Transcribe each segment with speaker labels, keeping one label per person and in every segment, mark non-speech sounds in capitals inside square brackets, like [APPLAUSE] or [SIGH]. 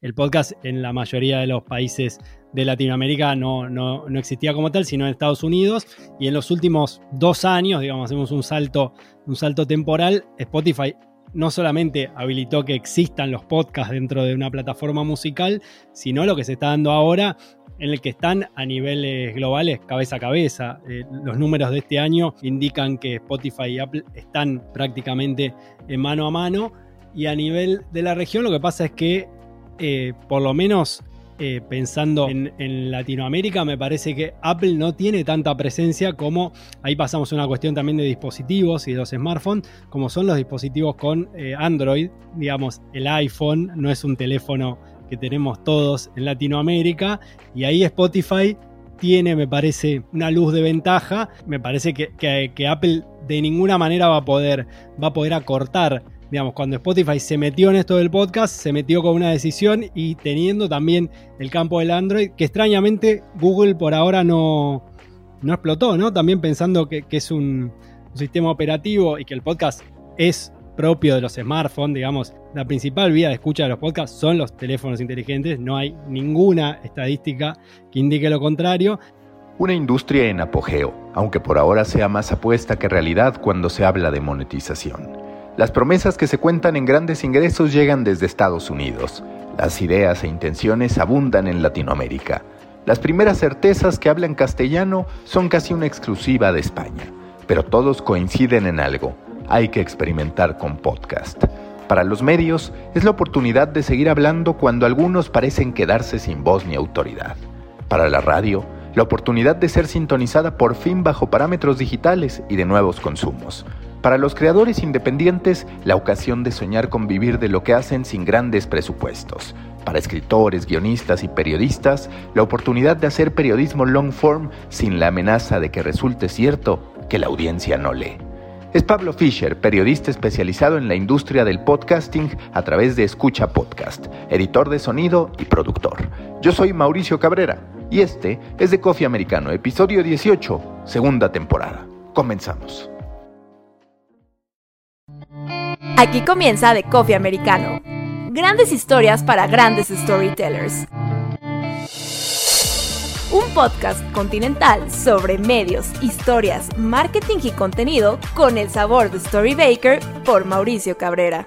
Speaker 1: el podcast en la mayoría de los países de Latinoamérica no, no, existía como tal, sino en Estados Unidos. Y en los últimos dos años, digamos, hacemos un salto, un salto temporal, Spotify no solamente habilitó que existan los podcasts dentro de una plataforma musical, sino lo que se está dando ahora en el que están a niveles globales cabeza a cabeza. Eh, los números de este año indican que Spotify y Apple están prácticamente en mano a mano. Y a nivel de la región lo que pasa es que, eh, por lo menos eh, pensando en, Latinoamérica, me parece que Apple no tiene tanta presencia como, ahí pasamos una cuestión también de dispositivos y de los smartphones, como son los dispositivos con Android, digamos, el iPhone no es un teléfono que tenemos todos en Latinoamérica. Y ahí Spotify tiene, me parece, una luz de ventaja. Me parece que, Apple de ninguna manera va a poder, va a poder acortar. Digamos, cuando Spotify se metió en esto del podcast, se metió con una decisión y teniendo también el campo del Android, que extrañamente Google por ahora no, no explotó, ¿no? También pensando que, es un, un sistema operativo y que el podcast es propio de los smartphones, digamos, la principal vía de escucha de los podcasts son los teléfonos inteligentes, no hay ninguna estadística que indique lo contrario.
Speaker 2: Una industria en apogeo, aunque por ahora sea más apuesta que realidad cuando se habla de monetización. Las promesas que se cuentan en grandes ingresos llegan desde Estados Unidos. Las ideas e intenciones abundan en Latinoamérica. Las primeras certezas que hablan castellano son casi una exclusiva de España, pero todos coinciden en algo hay que experimentar con podcast. Para los medios es la oportunidad de seguir hablando cuando algunos parecen quedarse sin voz ni autoridad. Para la radio, la oportunidad de ser sintonizada por fin bajo parámetros digitales y de nuevos consumos. Para los creadores independientes, la ocasión de soñar con vivir de lo que hacen sin grandes presupuestos. Para escritores, guionistas y periodistas, la oportunidad de hacer periodismo long form sin la amenaza de que resulte cierto que la audiencia no lee. Es Pablo Fischer, periodista especializado en la industria del podcasting a través de Escucha Podcast, editor de sonido y productor. Yo soy Mauricio Cabrera y este es de Coffee Americano, episodio 18, segunda temporada. Comenzamos.
Speaker 3: Aquí comienza de Coffee Americano. Grandes historias para grandes storytellers un podcast continental sobre medios, historias, marketing y contenido con el sabor de Storybaker por Mauricio Cabrera.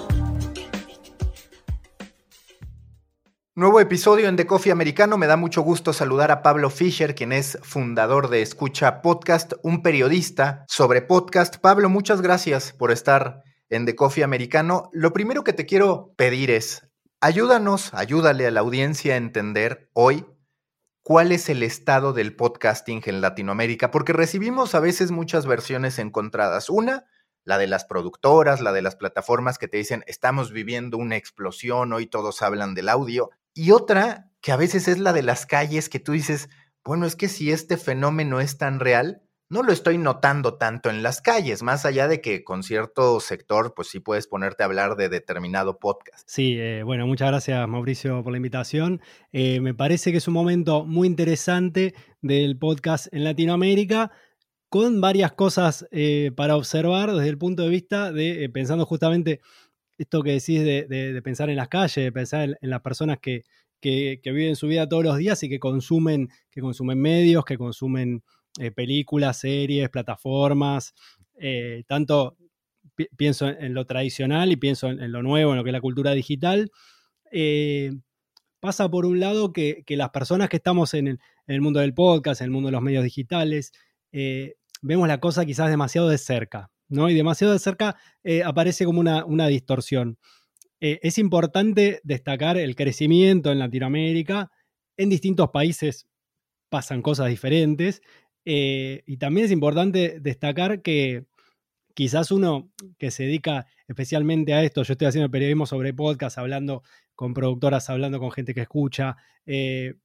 Speaker 2: Nuevo episodio en The Coffee Americano. Me da mucho gusto saludar a Pablo Fischer, quien es fundador de Escucha Podcast, un periodista sobre podcast. Pablo, muchas gracias por estar en The Coffee Americano. Lo primero que te quiero pedir es, ayúdanos, ayúdale a la audiencia a entender hoy cuál es el estado del podcasting en Latinoamérica, porque recibimos a veces muchas versiones encontradas. Una, la de las productoras, la de las plataformas que te dicen, estamos viviendo una explosión, hoy todos hablan del audio. Y otra, que a veces es la de las calles, que tú dices, bueno, es que si este fenómeno es tan real, no lo estoy notando tanto en las calles, más allá de que con cierto sector, pues sí puedes ponerte a hablar de determinado podcast.
Speaker 1: Sí, eh, bueno, muchas gracias Mauricio por la invitación. Eh, me parece que es un momento muy interesante del podcast en Latinoamérica, con varias cosas eh, para observar desde el punto de vista de, pensando justamente esto que decís de, pensar en las calles, de pensar en, las personas que, que, viven su vida todos los días y que consumen, que consumen medios, que consumen eh, películas, series, plataformas, eh, tanto pienso en, lo tradicional y pienso en, lo nuevo, en lo que es la cultura digital. Eh, pasa por un lado que, las personas que estamos en el, mundo del podcast, en el mundo de los medios digitales, vemos la cosa quizás demasiado de cerca, ¿no? Y demasiado de cerca aparece como una, una distorsión. es importante destacar el crecimiento en Latinoamérica. En distintos países pasan cosas diferentes eh, y también es importante destacar que quizás uno que se dedica especialmente a esto, yo estoy haciendo periodismo sobre podcast, hablando con productoras, hablando con gente que escucha, eh,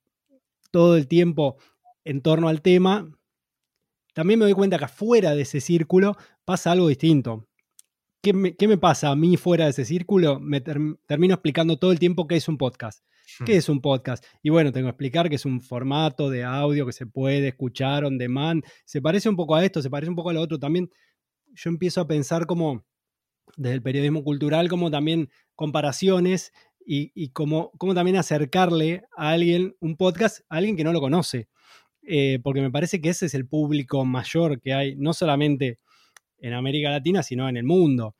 Speaker 1: todo el tiempo en torno al tema, también me doy cuenta que afuera de ese círculo pasa algo distinto. ¿Qué me, pasa a mí fuera de ese círculo? Me termino explicando todo el tiempo qué es un podcast. ¿Qué hmm. es un podcast? Y bueno, tengo que explicar que es un formato de audio que se puede escuchar on demand. Se parece un poco a esto, se parece un poco a lo otro. También yo empiezo a pensar como desde el periodismo cultural, como también comparaciones y, como, también acercarle a alguien un podcast, a alguien que no lo conoce. Eh, porque me parece que ese es el público mayor que hay, no solamente en América Latina, sino en el mundo.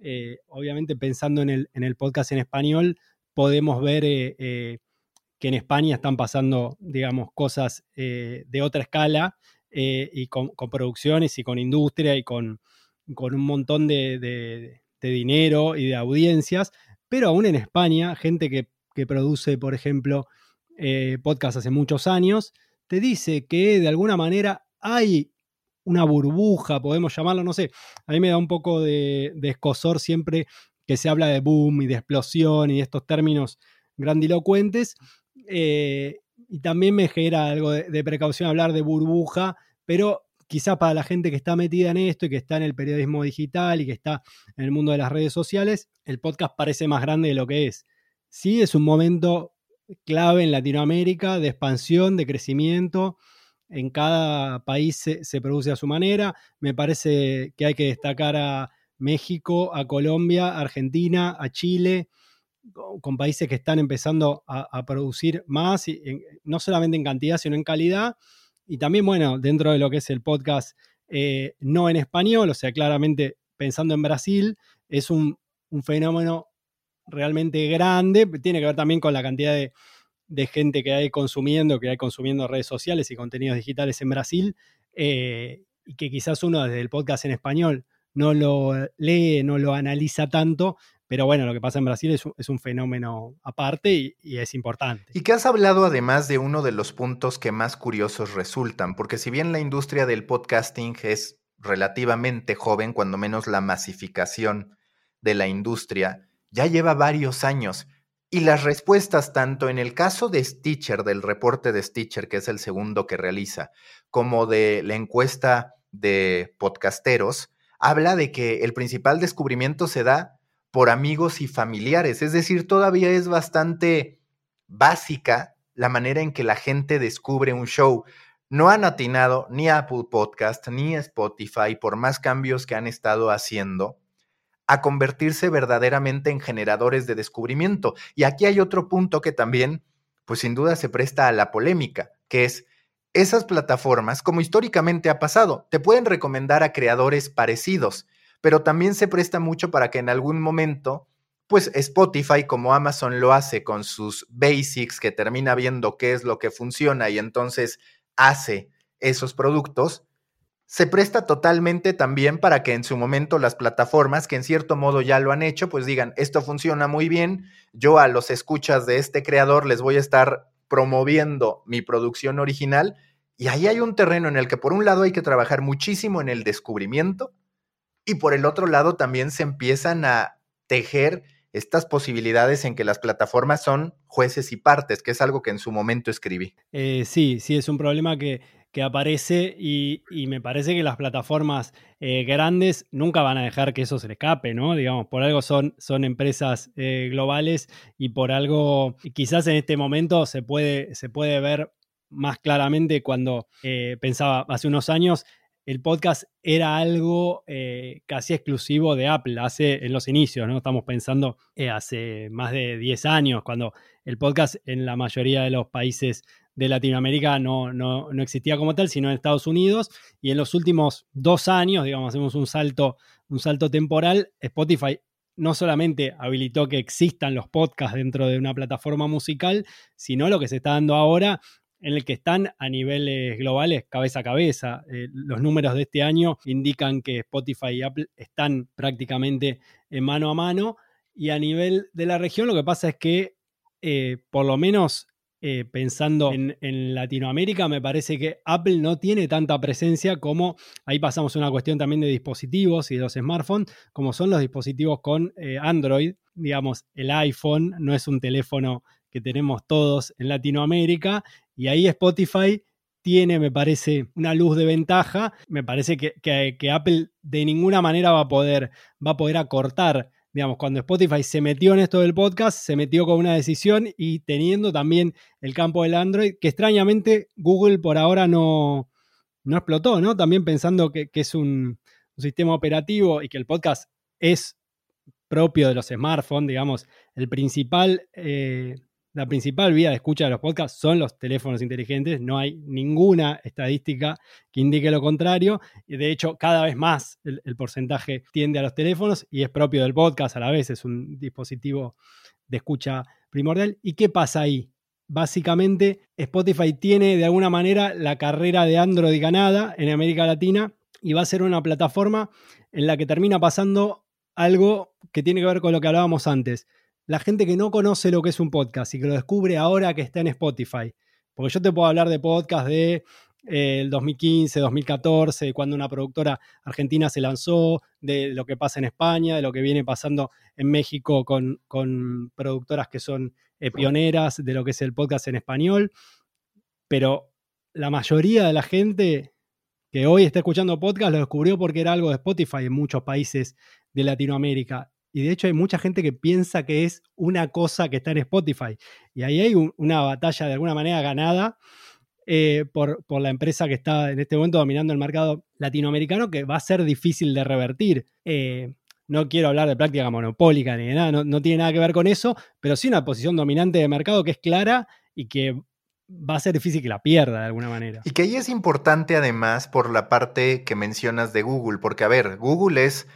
Speaker 1: Eh, obviamente pensando en el, en el, podcast en español, podemos ver eh, que en España están pasando, digamos, cosas de otra escala y con, producciones y con industria y con, con un montón de, dinero y de audiencias, pero aún en España, gente que, produce, por ejemplo, eh, podcast hace muchos años, te dice que de alguna manera hay una burbuja, podemos llamarlo, no sé, a mí me da un poco de, escosor siempre que se habla de boom y de explosión y de estos términos grandilocuentes, eh, y también me genera algo de, de, precaución hablar de burbuja, pero quizá para la gente que está metida en esto y que está en el periodismo digital y que está en el mundo de las redes sociales, el podcast parece más grande de lo que es. Sí, es un momento clave en Latinoamérica de expansión, de crecimiento. En cada país se, produce a su manera. Me parece que hay que destacar a México, a Colombia, a Argentina, a Chile, con países que están empezando a, producir más, no solamente en cantidad, sino en calidad y también, bueno, dentro de lo que es el podcast eh, no en español, o sea, claramente pensando en Brasil, es un, fenómeno realmente grande, tiene que ver también con la cantidad de, gente que hay consumiendo, que hay consumiendo redes sociales y contenidos digitales en Brasil, eh, y que quizás uno desde el podcast en español no lo lee, no lo analiza tanto, pero bueno, lo que pasa en Brasil es un, fenómeno aparte y, es importante.
Speaker 2: Y que has hablado además de uno de los puntos que más curiosos resultan, porque si bien la industria del podcasting es relativamente joven, cuando menos la masificación de la industria, ya lleva varios años. Y las respuestas, tanto en el caso de Stitcher, del reporte de Stitcher, que es el segundo que realiza, como de la encuesta de podcasteros, habla de que el principal descubrimiento se da por amigos y familiares. Es decir, todavía es bastante básica la manera en que la gente descubre un show. No han atinado ni Apple Podcast ni Spotify, por más cambios que han estado haciendo, a convertirse verdaderamente en generadores de descubrimiento. Y aquí hay otro punto que también, pues sin duda se presta a la polémica, que es esas plataformas, como históricamente ha pasado, te pueden recomendar a creadores parecidos pero también se presta mucho para que en algún momento, pues Spotify, como Amazon lo hace con sus basics, que termina viendo qué es lo que funciona y entonces hace esos productos, se presta totalmente también para que en su momento las plataformas, que en cierto modo ya lo han hecho, pues digan, esto funciona muy bien, yo a los escuchas de este creador les voy a estar promoviendo mi producción original. Y ahí hay un terreno en el que por un lado hay que trabajar muchísimo en el descubrimiento, y por el otro lado también se empiezan a tejer estas posibilidades en que las plataformas son jueces y partes, que es algo que en su momento escribí.
Speaker 1: Eh, sí, sí, es un problema que, aparece y, me parece que las plataformas eh, grandes nunca van a dejar que eso se le escape, ¿no? Digamos, por algo son, son empresas eh, globales y por algo quizás en este momento se puede, se puede ver más claramente cuando pensaba hace unos años el podcast era algo eh, casi exclusivo de Apple, hace en los inicios, ¿no? Estamos pensando eh, hace más de 10 años, cuando el podcast en la mayoría de los países de Latinoamérica no, no, existía como tal, sino en Estados Unidos. Y en los últimos dos años, digamos, hacemos un salto, un salto temporal, Spotify no solamente habilitó que existan los podcasts dentro de una plataforma musical, sino lo que se está dando ahora en el que están a niveles globales cabeza a cabeza. Eh, los números de este año indican que Spotify y Apple están prácticamente en mano a mano y a nivel de la región lo que pasa es que eh, por lo menos eh, pensando en, Latinoamérica, me parece que Apple no tiene tanta presencia como, ahí pasamos a una cuestión también de dispositivos y de los smartphones, como son los dispositivos con Android. Digamos, el iPhone no es un teléfono que tenemos todos en Latinoamérica y ahí Spotify tiene, me parece, una luz de ventaja. Me parece que, que, Apple de ninguna manera va a poder, va a poder acortar. Digamos, cuando Spotify se metió en esto del podcast, se metió con una decisión y teniendo también el campo del Android, que extrañamente Google por ahora no, no explotó, ¿no? También pensando que, es un, sistema operativo y que el podcast es propio de los smartphones, digamos, el principal, eh, la principal vía de escucha de los podcasts son los teléfonos inteligentes, no hay ninguna estadística que indique lo contrario, y de hecho cada vez más el, el porcentaje tiende a los teléfonos y es propio del podcast a la vez, es un dispositivo de escucha primordial. ¿Y qué pasa ahí? Básicamente, Spotify tiene de alguna manera la carrera de Android ganada en América Latina y va a ser una plataforma en la que termina pasando algo que tiene que ver con lo que hablábamos antes. La gente que no conoce lo que es un podcast y que lo descubre ahora que está en Spotify. Porque yo te puedo hablar de podcast de eh, el 2015, 2014, cuando una productora argentina se lanzó, de lo que pasa en España, de lo que viene pasando en México con, con productoras que son eh, pioneras de lo que es el podcast en español. Pero la mayoría de la gente que hoy está escuchando podcast lo descubrió porque era algo de Spotify en muchos países de Latinoamérica. Y de hecho hay mucha gente que piensa que es una cosa que está en Spotify. Y ahí hay una batalla de alguna manera ganada eh, por, por, la empresa que está en este momento dominando el mercado latinoamericano que va a ser difícil de revertir. Eh, no quiero hablar de práctica monopólica ni de nada, no, tiene nada que ver con eso, pero sí una posición dominante de mercado que es clara y que va a ser difícil que la pierda de alguna manera.
Speaker 2: Y que ahí es importante además por la parte que mencionas de Google, porque a ver, Google es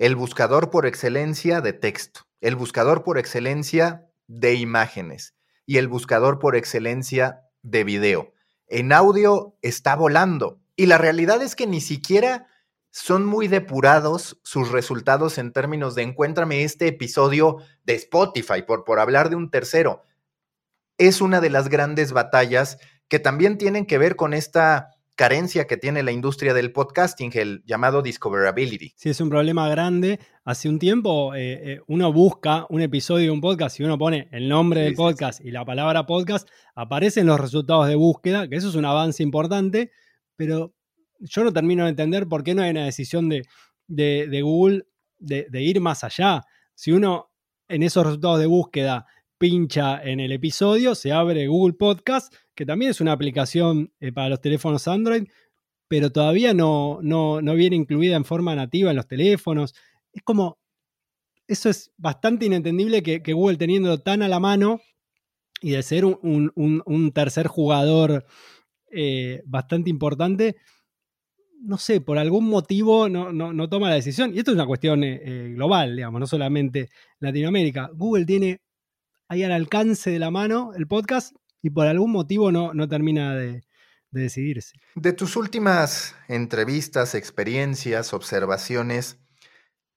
Speaker 2: el buscador por excelencia de texto, el buscador por excelencia de imágenes y el buscador por excelencia de video. En audio está volando y la realidad es que ni siquiera son muy depurados sus resultados en términos de encuéntrame este episodio de Spotify, por, por hablar de un tercero. Es una de las grandes batallas que también tienen que ver con esta carencia que tiene la industria del podcasting, el llamado discoverability.
Speaker 1: Sí, es un problema grande. Hace un tiempo eh, eh, uno busca un episodio de un podcast y uno pone el nombre del podcast y la palabra podcast, aparecen los resultados de búsqueda, que eso es un avance importante, pero yo no termino de entender por qué no hay una decisión de, Google de, ir más allá. Si uno en esos resultados de búsqueda pincha en el episodio, se abre Google Podcast, que también es una aplicación eh, para los teléfonos Android, pero todavía no, no, viene incluida en forma nativa en los teléfonos. Es como, eso es bastante inentendible que, Google teniendo tan a la mano y de ser un, tercer jugador eh, bastante importante, no sé, por algún motivo no, toma la decisión. Y esto es una cuestión eh, global, digamos, no solamente Latinoamérica. Google tiene ahí al alcance de la mano el podcast y por algún motivo no, no termina de, de decidirse.
Speaker 2: De tus últimas entrevistas, experiencias, observaciones,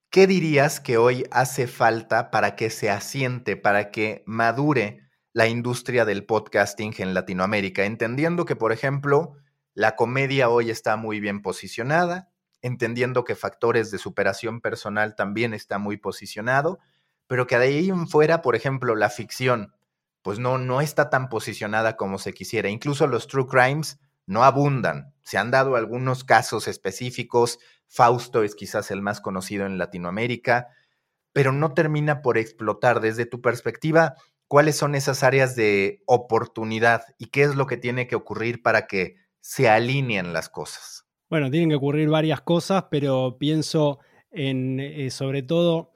Speaker 2: ¿qué dirías que hoy hace falta para que se asiente, para que madure la industria del podcasting en Latinoamérica? Entendiendo que, por ejemplo, la comedia hoy está muy bien posicionada, entendiendo que factores de superación personal también está muy posicionado, pero que de ahí en fuera, por ejemplo, la ficción, pues no, no está tan posicionada como se quisiera. Incluso los true crimes no abundan. Se han dado algunos casos específicos, Fausto es quizás el más conocido en Latinoamérica, pero no termina por explotar. Desde tu perspectiva, ¿cuáles son esas áreas de oportunidad y qué es lo que tiene que ocurrir para que se alinean las cosas?
Speaker 1: Bueno, tienen que ocurrir varias cosas, pero pienso en, eh, sobre todo,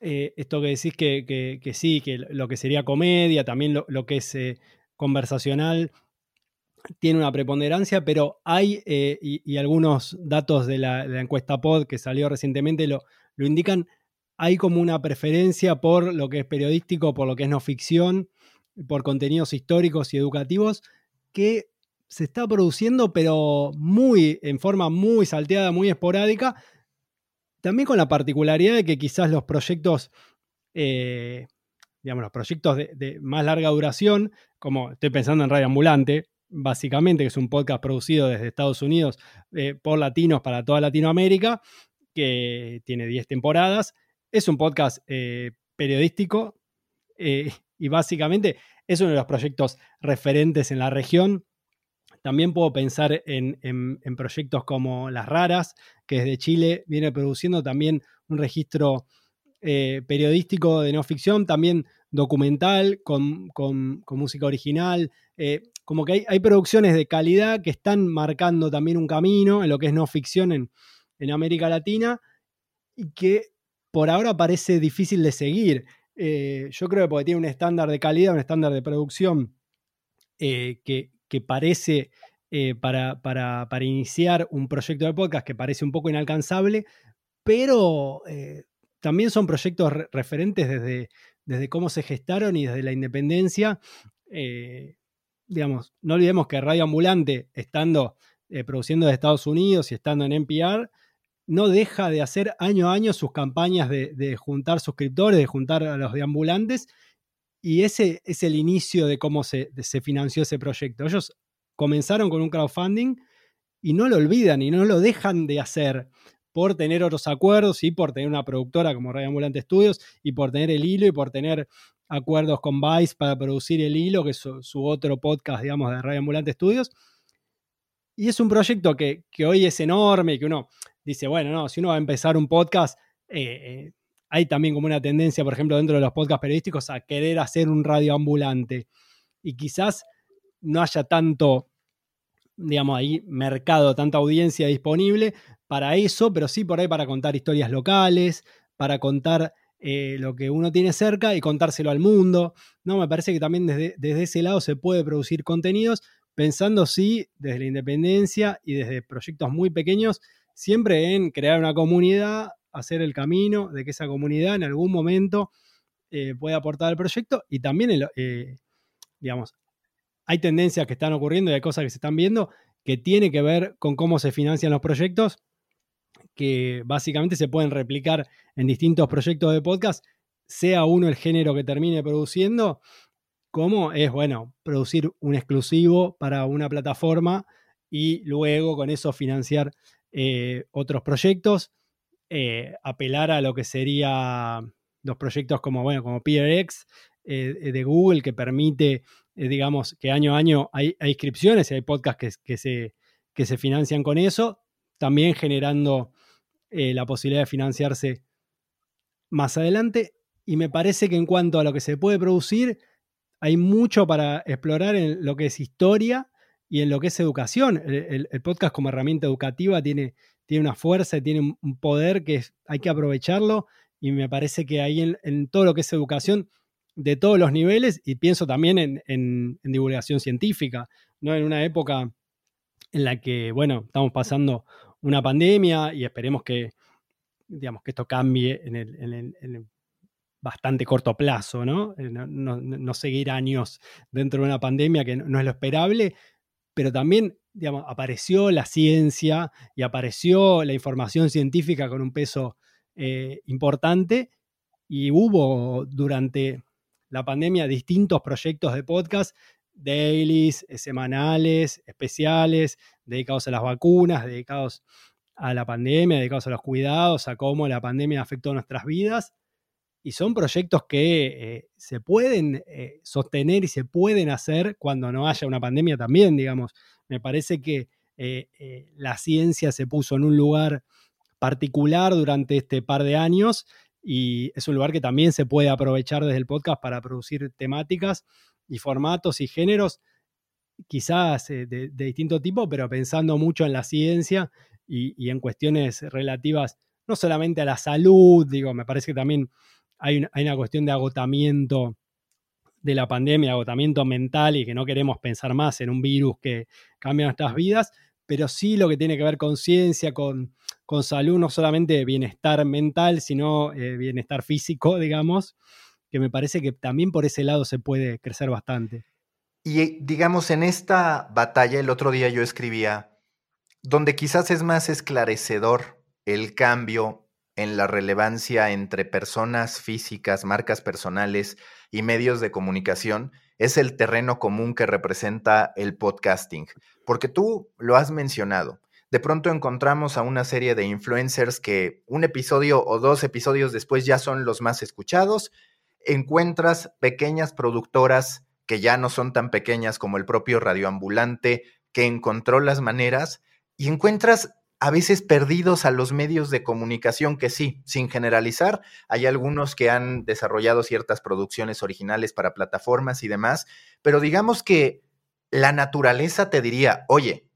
Speaker 1: eh, esto que decís que, sí, que lo que sería comedia, también lo, que es eh, conversacional, tiene una preponderancia, pero hay, y, algunos datos de la, encuesta POD que salió recientemente lo, lo indican, hay como una preferencia por lo que es periodístico, por lo que es no ficción, por contenidos históricos y educativos, que se está produciendo, pero muy, en forma muy salteada, muy esporádica. También con la particularidad de que quizás los proyectos, eh, digamos, los proyectos de, más larga duración, como estoy pensando en Radio Ambulante, básicamente, que es un podcast producido desde Estados Unidos eh, por latinos para toda Latinoamérica, que tiene 10 temporadas. Es un podcast eh, periodístico y básicamente es uno de los proyectos referentes en la región También puedo pensar en, proyectos como Las Raras, que desde Chile viene produciendo también un registro eh, periodístico de no ficción, también documental, con, música original. Eh, como que hay, producciones de calidad que están marcando también un camino en lo que es no ficción en, América Latina y que por ahora parece difícil de seguir. Eh, yo creo que porque tiene un estándar de calidad, un estándar de producción que, parece para, para, iniciar un proyecto de podcast que parece un poco inalcanzable, pero también son proyectos referentes desde, desde cómo se gestaron y desde la independencia. Eh, digamos, no olvidemos que Radio Ambulante, estando eh, produciendo de Estados Unidos y estando en NPR, no deja de hacer año a año sus campañas de, juntar suscriptores, de juntar a los deambulantes, y ese es el inicio de cómo se, financió ese proyecto. Ellos comenzaron con un crowdfunding y no lo olvidan y no lo dejan de hacer por tener otros acuerdos y por tener una productora como Radio Ambulante Studios y por tener el hilo y por tener acuerdos con Vice para producir el hilo, que es su, otro podcast, digamos, de Radio Ambulante Studios. Y es un proyecto que, hoy es enorme y que uno dice, bueno, no, si uno va a empezar un podcast, eh, eh, hay también como una tendencia, por ejemplo, dentro de los podcasts periodísticos a querer hacer un radio ambulante. Y quizás no haya tanto digamos, ahí mercado, tanta audiencia disponible para eso, pero sí por ahí para contar historias locales, para contar eh, lo que uno tiene cerca y contárselo al mundo. No, me parece que también desde, desde ese lado se puede producir contenidos, pensando sí desde la independencia y desde proyectos muy pequeños, siempre en crear una comunidad, hacer el camino de que esa comunidad en algún momento eh, pueda aportar al proyecto. Y también, eh, digamos, hay tendencias que están ocurriendo y hay cosas que se están viendo que tiene que ver con cómo se financian los proyectos, que básicamente se pueden replicar en distintos proyectos de podcast, sea uno el género que termine produciendo, como es, bueno, producir un exclusivo para una plataforma y luego con eso financiar eh, otros proyectos, eh, apelar a lo que sería los proyectos como, bueno, como PRX eh, de Google, que permite eh, digamos, que año a año hay, inscripciones y hay podcasts que, se, que se financian con eso, también generando eh, la posibilidad de financiarse más adelante. Y me parece que en cuanto a lo que se puede producir, hay mucho para explorar en lo que es historia y en lo que es educación. El, podcast como herramienta educativa tiene, tiene una fuerza y tiene un poder que hay que aprovecharlo. Y me parece que ahí en, todo lo que es educación de todos los niveles y pienso también en, divulgación científica, ¿no? En una época en la que, bueno, estamos pasando una pandemia y esperemos que, digamos, que esto cambie en el, bastante corto plazo, ¿no? Eh, ¿no? seguir años dentro de una pandemia que no, es lo esperable, pero también, apareció la ciencia y apareció la información científica con un peso eh, importante y hubo durante la pandemia distintos proyectos de podcast, dailies, eh, semanales, especiales, dedicados a las vacunas, dedicados a la pandemia, dedicados a los cuidados, a cómo la pandemia afectó nuestras vidas. Y son proyectos que eh, se pueden eh, sostener y se pueden hacer cuando no haya una pandemia también, digamos. Me parece que la ciencia se puso en un lugar particular durante este par de años y es un lugar que también se puede aprovechar desde el podcast para producir temáticas y formatos y géneros, quizás eh, de, distinto tipo, pero pensando mucho en la ciencia y, en cuestiones relativas no solamente a la salud, digo, me parece que también hay una, cuestión de agotamiento de la pandemia, agotamiento mental y que no queremos pensar más en un virus que cambia nuestras vidas, pero sí lo que tiene que ver con ciencia, con, con salud, no solamente bienestar mental, sino eh, bienestar físico, [LAUGHS] digamos, que me parece que también por ese lado se puede crecer bastante.
Speaker 2: Y eh, digamos, en esta batalla, el otro día yo escribía, donde quizás es más esclarecedor el cambio en la relevancia entre personas físicas, marcas personales y medios de comunicación, es el terreno común que representa el podcasting. Porque tú lo has mencionado. De pronto encontramos a una serie de influencers que un episodio o dos episodios después ya son los más escuchados. Encuentras pequeñas productoras que ya no son tan pequeñas como el propio radioambulante, que encontró las maneras y encuentras a veces perdidos a los medios de comunicación que sí, sin generalizar, hay algunos que han desarrollado ciertas producciones originales para plataformas y demás, pero digamos que la naturaleza te diría, oye,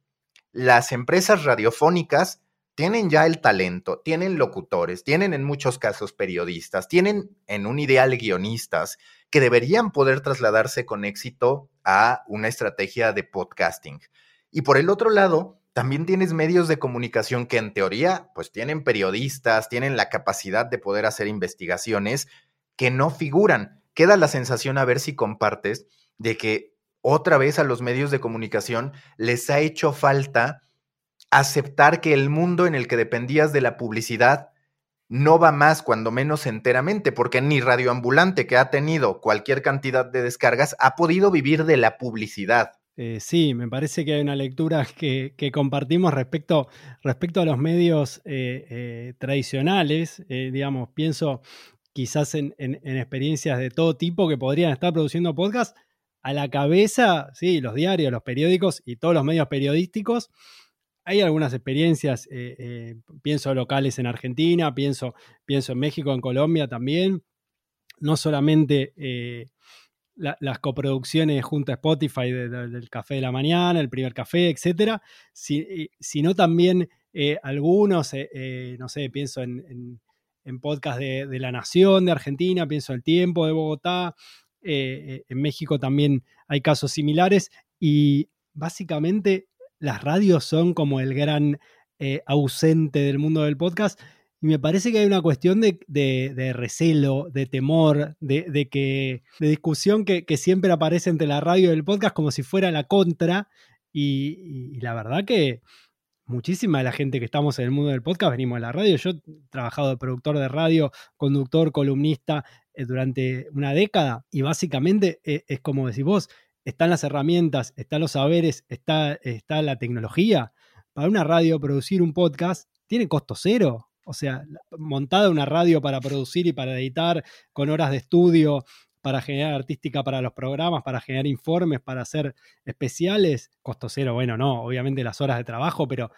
Speaker 2: las empresas radiofónicas tienen ya el talento, tienen locutores, tienen en muchos casos periodistas, tienen en un ideal guionistas que deberían poder trasladarse con éxito a una estrategia de podcasting. Y por el otro lado, también tienes medios de comunicación que en teoría, pues tienen periodistas, tienen la capacidad de poder hacer investigaciones que no figuran. Queda la sensación, a ver si compartes, de que otra vez a los medios de comunicación les ha hecho falta aceptar que el mundo en el que dependías de la publicidad no va más, cuando menos enteramente, porque ni Radioambulante, que ha tenido cualquier cantidad de descargas, ha podido vivir de la publicidad.
Speaker 1: Eh, sí, me parece que hay una lectura [LAUGHS] que, compartimos respecto, a los medios eh, eh, tradicionales. digamos, pienso quizás en, experiencias de todo tipo que podrían estar produciendo podcast. A la cabeza, sí, los diarios, los periódicos y todos los medios periodísticos. Hay algunas experiencias, pienso locales en Argentina, pienso, pienso en México, en Colombia también. No solamente las coproducciones junto a Spotify del Café de la Mañana, el primer café, etcétera, sino también eh, algunos, eh, eh, no sé, pienso en, en, podcast de, La Nación de Argentina, pienso en El Tiempo de Bogotá, en México también hay casos similares y básicamente las radios son como el gran ausente del mundo del podcast y me parece que hay una cuestión de, recelo, de temor, de, que, de discusión que, siempre aparece entre la radio y el podcast como si fuera la contra. Y, la verdad que muchísima de la gente que estamos en el mundo del podcast venimos de la radio. Yo he trabajado de productor de radio, conductor, columnista eh, durante una década y básicamente eh, es, como decís vos, están las herramientas, están los saberes, está, está la tecnología. Para una radio producir un podcast tiene costo cero. O sea, montada una radio para producir y para editar, con horas de estudio, para generar artística para los programas, para generar informes, para hacer especiales, costo cero, bueno, no, obviamente las horas de trabajo, pero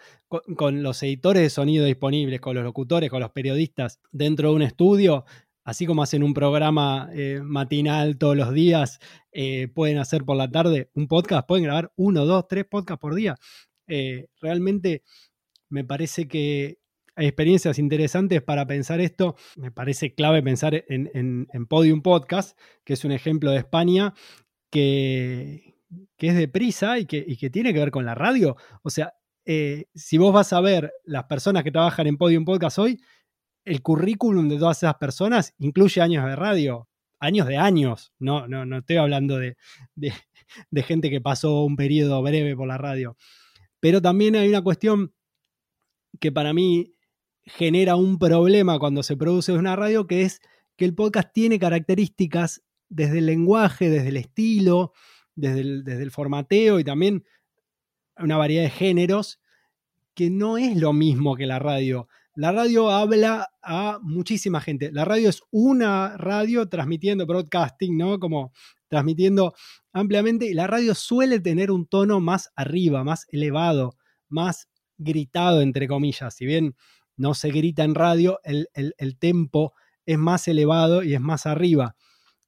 Speaker 1: con, los editores de sonido disponibles, con los locutores, con los periodistas dentro de un estudio, así como hacen un programa eh, matinal todos los días, eh, pueden hacer por la tarde un podcast, pueden grabar uno, dos, tres podcasts por día. Eh, realmente me parece que experiencias interesantes para pensar esto. Me parece clave pensar en, Podium Podcast, que es un ejemplo de España que, es de prisa y que, tiene que ver con la radio. O sea, eh, si vos vas a ver las personas que trabajan en Podium Podcast hoy, el currículum de todas esas personas incluye años de radio, años de años. No, no, no estoy hablando de, de gente que pasó un periodo breve por la radio. Pero también hay una cuestión que para mí genera un problema cuando se produce una radio, que es que el podcast tiene características desde el lenguaje, desde el estilo, desde el, desde el formateo y también una variedad de géneros que no es lo mismo que la radio. La radio habla a muchísima gente. La radio es una radio transmitiendo broadcasting, ¿no? Como transmitiendo ampliamente. La radio suele tener un tono más arriba, más elevado, más gritado, entre comillas. Si bien no se grita en radio, el, tempo es más elevado y es más arriba.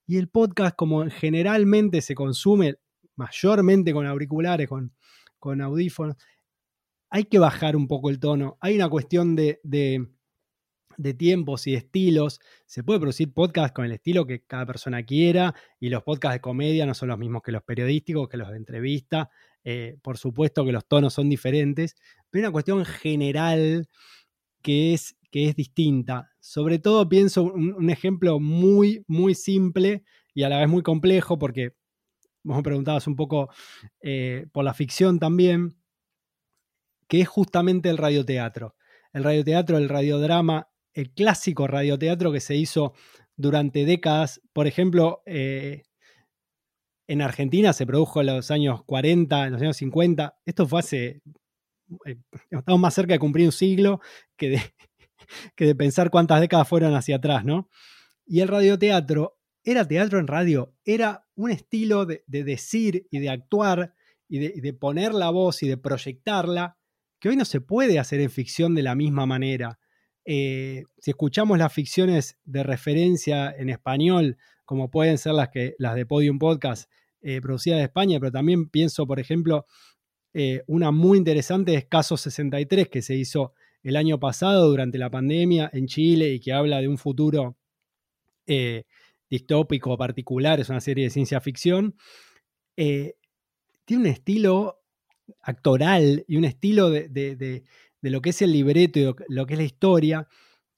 Speaker 1: Y el podcast, como generalmente se consume mayormente con auriculares, con, con audífonos, hay que bajar un poco el tono. Hay una cuestión de, de, de, tiempos y estilos. Se puede producir podcast con el estilo que cada persona quiera y los podcasts de comedia no son los mismos que los periodísticos, que los de entrevista. Eh, por supuesto que los tonos son diferentes, pero hay una cuestión general que es, que es distinta. Sobre todo pienso un, ejemplo muy, muy simple y a la vez muy complejo, porque vos me preguntabas un poco eh, por la ficción también, que es justamente el radioteatro. El radioteatro, el radiodrama, el clásico radioteatro que se hizo durante décadas. Por ejemplo, eh, en Argentina se produjo en los años 40, en los años 50. Esto fue hace eh, estamos más cerca de cumplir un siglo que de, [LAUGHS] que de pensar cuántas décadas fueron hacia atrás, ¿no? Y el radioteatro era teatro en radio, era un estilo de, decir y de actuar y de, poner la voz y de proyectarla, que hoy no se puede hacer en ficción de la misma manera. Eh, si escuchamos las ficciones de referencia en español, como pueden ser las, que, las de Podium Podcast, eh, producidas de España, pero también pienso, por ejemplo, eh, una muy interesante es Caso 63, que se hizo el año pasado durante la pandemia en Chile y que habla de un futuro eh, distópico particular, es una serie de ciencia ficción. tiene un estilo actoral y un estilo de, lo que es el libreto y lo que es la historia,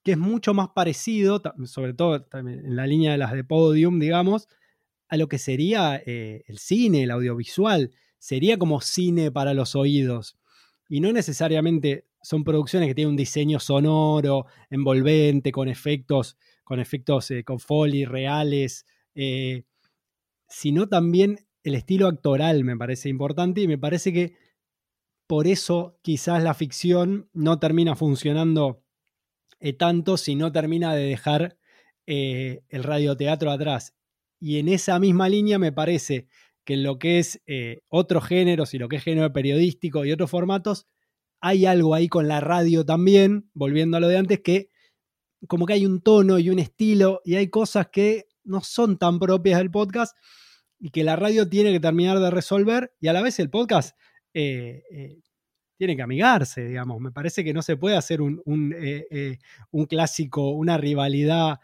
Speaker 1: que es mucho más parecido, sobre todo en la línea de las de podium, digamos, a lo que sería eh, el cine, el audiovisual. Sería como cine para los oídos. Y no necesariamente son producciones que tienen un diseño sonoro, envolvente, con efectos, con efectos, eh, con foley reales, eh, sino también el estilo actoral me parece importante y me parece que por eso quizás la ficción no termina funcionando tanto si no termina de dejar el radioteatro atrás. Y en esa misma línea me parece que en lo que es eh, otros géneros y lo que es género periodístico y otros formatos, hay algo ahí con la radio también, volviendo a lo de antes, que como que hay un tono y un estilo y hay cosas que no son tan propias del podcast y que la radio tiene que terminar de resolver y a la vez el podcast eh, eh, tiene que amigarse, digamos. Me parece que no se puede hacer un, un, un clásico, una rivalidad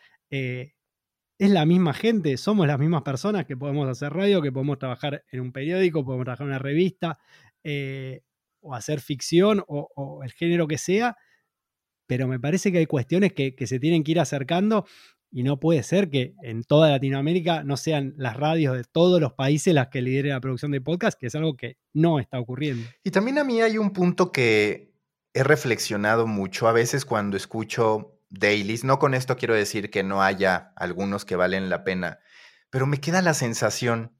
Speaker 1: es la misma gente, somos las mismas personas que podemos hacer radio, que podemos trabajar en un periódico, podemos trabajar en una revista, eh, o hacer ficción, o, el género que sea, pero me parece que hay cuestiones que, se tienen que ir acercando y no puede ser que en toda Latinoamérica no sean las radios de todos los países las que lideren la producción de podcast, que es algo que no está ocurriendo.
Speaker 2: Y también a mí hay un punto que he reflexionado mucho a veces cuando escucho dailies. No con esto quiero decir que no haya algunos que valen la pena, pero me queda la sensación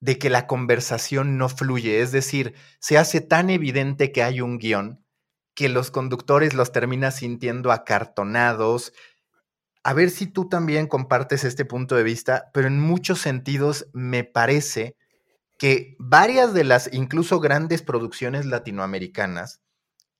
Speaker 2: de que la conversación no fluye, es decir, se hace tan evidente que hay un guion que los conductores los terminan sintiendo acartonados. A ver si tú también compartes este punto de vista, pero en muchos sentidos me parece que varias de las incluso grandes producciones latinoamericanas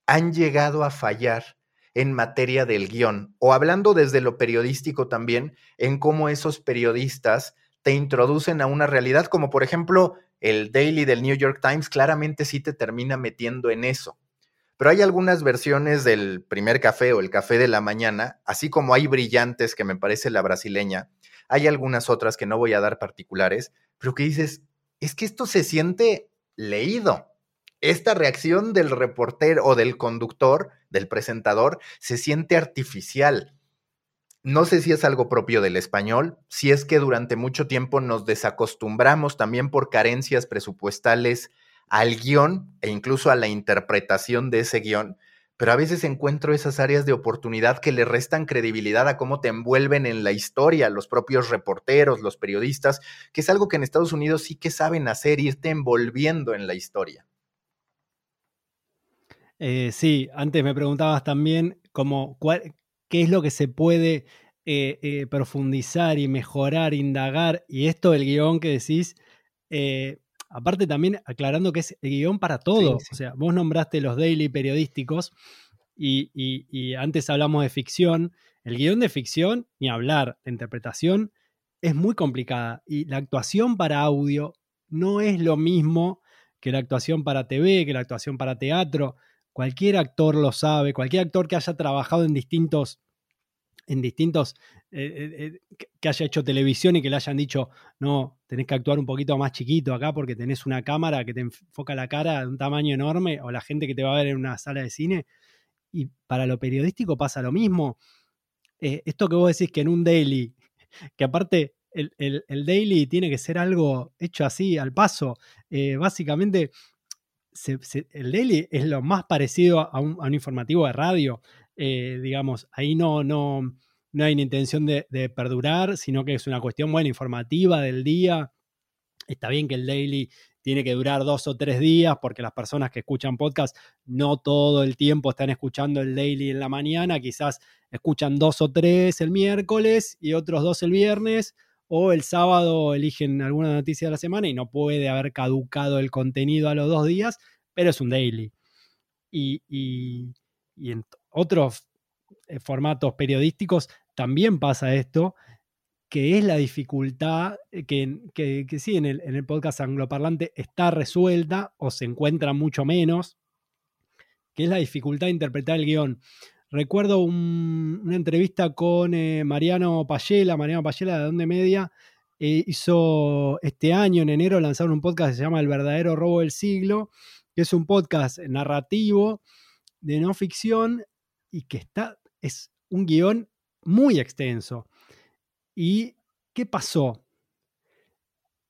Speaker 2: han llegado a fallar en materia del guion, o hablando desde lo periodístico también, en cómo esos periodistas te introducen a una realidad, como por ejemplo el Daily del New York Times, claramente sí te termina metiendo en eso. Pero hay algunas versiones del primer café o el café de la mañana, así como hay brillantes que me parece la brasileña, hay algunas otras que no voy a dar particulares, pero que dices, es que esto se siente leído esta reacción del reportero o del conductor, del presentador, se siente artificial. No sé si es algo propio del español, si es que durante mucho tiempo nos desacostumbramos también por carencias presupuestales al guion e incluso a la interpretación de ese guion, pero a veces encuentro esas áreas de oportunidad que le restan credibilidad a cómo te envuelven en la historia, los propios reporteros, los periodistas, que es algo que en Estados Unidos sí que saben hacer, irte envolviendo en la historia.
Speaker 1: Eh, sí, antes me preguntabas también cómo, qué es lo que se puede eh, eh, profundizar y mejorar, indagar. Y esto del guion que decís, aparte también aclarando que es el guion para todo. O sea, vos nombraste los daily periodísticos y, antes hablamos de ficción. El guion de ficción, ni hablar, de interpretación, es muy complicada. Y la actuación para audio no es lo mismo que la actuación para TV, que la actuación para teatro. Cualquier actor lo sabe, cualquier actor que haya trabajado en distintos, en distintos, eh, eh, eh, que haya hecho televisión y que le hayan dicho, no, tenés que actuar un poquito más chiquito acá porque tenés una cámara que te enfoca la cara de un tamaño enorme, o la gente que te va a ver en una sala de cine. Y para lo periodístico pasa lo mismo. esto que vos decís que en un daily, que aparte el, daily tiene que ser algo hecho así, al paso, básicamente el daily es lo más parecido a un, informativo de radio. Eh, digamos, ahí no, no, no hay intención de, perdurar, sino que es una cuestión buena, informativa del día. Está bien que el daily tiene que durar dos o tres días porque las personas que escuchan podcast no todo el tiempo están escuchando el daily en la mañana, quizás escuchan dos o tres el miércoles y otros dos el viernes o el sábado eligen alguna noticia de la semana y no puede haber caducado el contenido a los dos días, pero es un daily. Y, en otros eh, formatos periodísticos también pasa esto, que es la dificultad eh, que, que, sí en el, en el, podcast angloparlante está resuelta o se encuentra mucho menos, que es la dificultad de interpretar el guion. Recuerdo una entrevista con eh, Mariano Payela, Mariano Payela de Donde Media, eh, hizo este año, en enero, lanzaron un podcast que se llama El verdadero robo del siglo, que es un podcast narrativo de no ficción y que está, es un guion muy extenso. ¿Y qué pasó?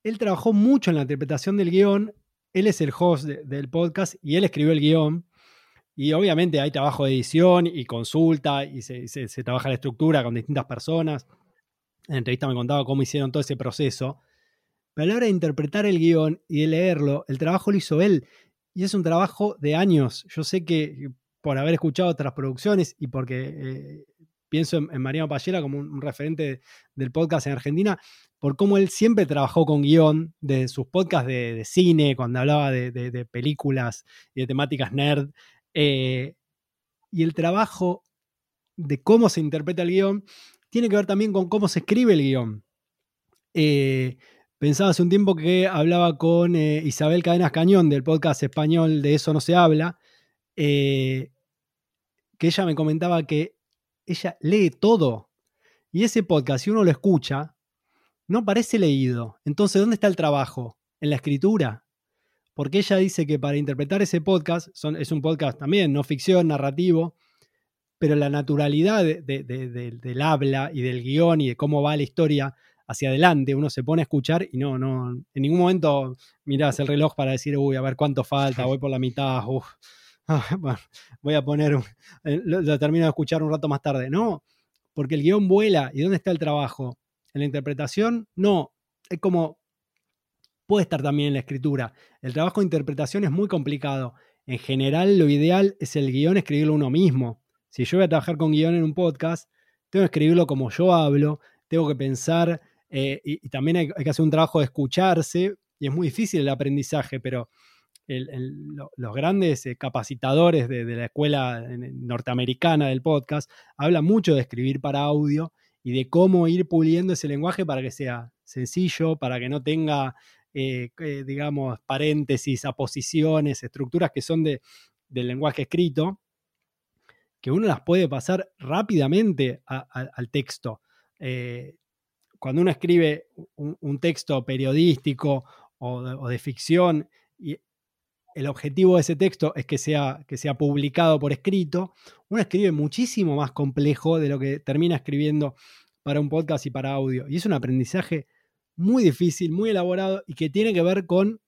Speaker 1: Él trabajó mucho en la interpretación del guion, él es el host del podcast y él escribió el guion. Y obviamente hay trabajo de edición y consulta y se, trabaja la estructura con distintas personas. En la entrevista me contaba cómo hicieron todo ese proceso. Pero a la hora de interpretar el guion y de leerlo, el trabajo lo hizo él. Y es un trabajo de años. Yo sé que por haber escuchado otras producciones y porque eh, pienso en, Mariano Payela como un, referente del podcast en Argentina, por cómo él siempre trabajó con guion de sus podcasts de, cine, cuando hablaba de, películas y de temáticas nerd, eh, y el trabajo de cómo se interpreta el guion tiene que ver también con cómo se escribe el guion. Eh, pensaba hace un tiempo que hablaba con eh, Isabel Cadenas Cañón del podcast español de Eso no se habla, que ella me comentaba que ella lee todo. Y ese podcast, si uno lo escucha, no parece leído. Entonces, ¿dónde está el trabajo? En la escritura porque ella dice que para interpretar ese podcast, es un podcast también, no ficción, narrativo, pero la naturalidad del habla y del guion y de cómo va la historia hacia adelante, uno se pone a escuchar y no, no, en ningún momento miras el reloj para decir, uy, a ver cuánto falta, voy por la mitad, [LAUGHS] ah, voy a poner, eh, lo, termino de escuchar un rato más tarde. No, porque el guion vuela. ¿Y dónde está el trabajo? ¿En la interpretación? No, es como puede estar también en la escritura. El trabajo de interpretación es muy complicado. En general, lo ideal es el guion escribirlo uno mismo. Si yo voy a trabajar con guion en un podcast, tengo que escribirlo como yo hablo, tengo que pensar eh, y, también hay, que hacer un trabajo de escucharse y es muy difícil el aprendizaje, pero los grandes eh, capacitadores de, de, la escuela norteamericana del podcast hablan mucho de escribir para audio y de cómo ir puliendo ese lenguaje para que sea sencillo, para que no tenga eh, digamos, paréntesis, aposiciones, estructuras que son de, del lenguaje escrito, que uno las puede pasar rápidamente al texto. Eh, cuando uno escribe un, texto periodístico o de, ficción y el objetivo de ese texto es que sea, que sea publicado por escrito, uno escribe muchísimo más complejo de lo que termina escribiendo para un podcast y para audio. Y es un aprendizaje muy difícil, muy elaborado y que tiene que ver con